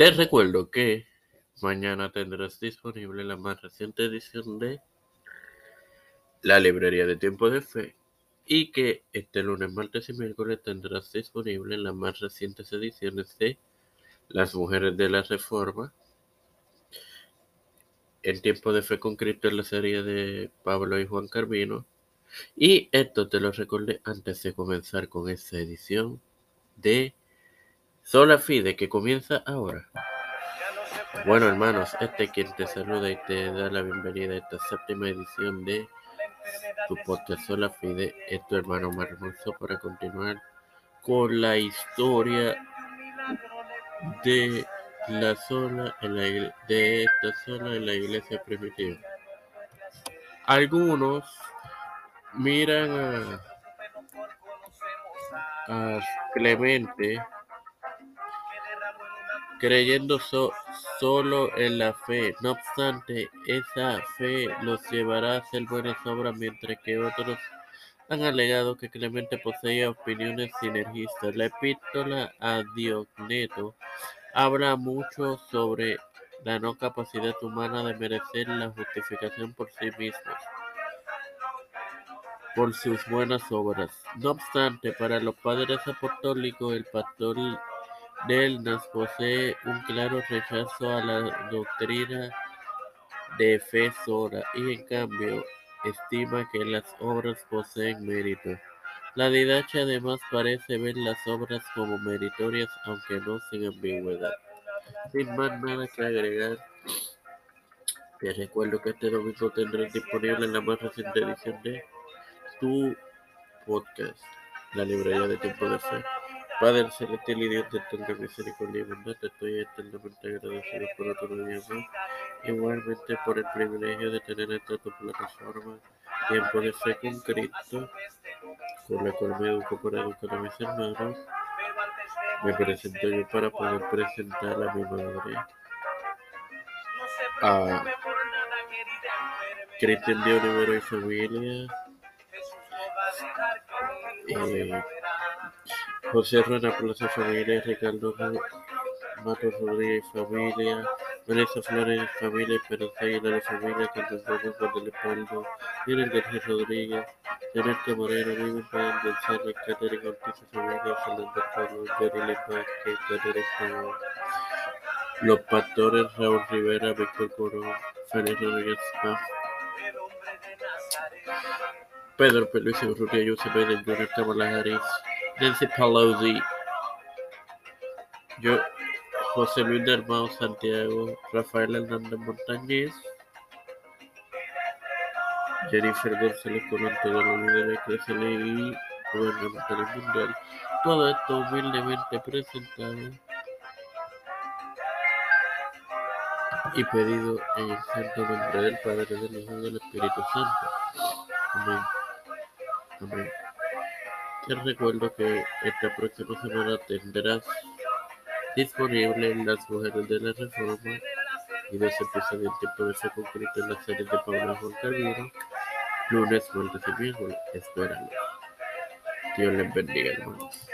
Te recuerdo que mañana tendrás disponible la más reciente edición de la librería de tiempo de fe y que este lunes, martes y miércoles tendrás disponible las más recientes ediciones de Las Mujeres de la Reforma, El tiempo de fe con Cristo en la serie de Pablo y Juan Carvino. Y esto te lo recordé antes de comenzar con esta edición de Sola Fide que comienza ahora. Bueno hermanos, este es quien te saluda y te da la bienvenida a esta séptima edición de tu podcast Sola Fide, es tu hermano hermoso para continuar con la historia de la sola en la de esta sola en la iglesia primitiva. Algunos miran a Clemente creyendo solo en la fe. No obstante, esa fe los llevará a hacer buenas obras, mientras que otros han alegado que Clemente poseía opiniones sinergistas. La epístola a Diogneto habla mucho sobre la no capacidad humana de merecer la justificación por sí mismos, por sus buenas obras. No obstante, para los padres apostólicos, el pastor Delnas posee un claro rechazo a la doctrina de fe sola y en cambio estima que las obras poseen mérito. La didacha además parece ver las obras como meritorias aunque no sin ambigüedad. Sin más nada que agregar, te recuerdo que este domingo tendrás disponible en la más reciente edición de tu podcast, la librería de tiempo de fe. Padre celestial y Dios de tanta misericordia y bondad, estoy eternamente agradecido por otro día más. Igualmente por el privilegio de tener esta tu plataforma, Tiempo de Fe con Cristo, con la cual me educo para educar a mis hermanos. Me presento yo para poder presentar a mi madre, a Cristian de Olivero y familia. Eh, José Rueda Plaza Familia, Ricardo Matos Rodríguez Familia, Vanessa Flores Familia, Esperanza Aguilar Familia, Concepción Juan del Espaldo, Miguel García Rodríguez, Janet Camarero, Vivian Payán González, Catherine Ortiz Familia, Fernando Carlos, Yarili Vázquez, Catherine Payán, Los Pastores, Raúl Rivera, Víctor Corón, Félix Rodríguez Paz, Pedro Peluís Urrutia, Josep Biden Jr., Kamala Harris, Nancy Pelosi, yo, José Luis de Armado Santiago, Rafael Hernández Montañez, Jennifer González Colón, todos los líderes que y gubernamentales mundial. Todo esto humildemente presentado y pedido en el santo nombre del Padre, del Hijo y del Espíritu Santo. Amén. Amén. Te recuerdo que esta próxima semana tendrás disponible Las Mujeres de la Reforma y dos episodios en tiempo de ser concreto en la serie de Pablo Juan Carvino, lunes, martes y miércoles. Espéralo. Dios les bendiga, hermanos.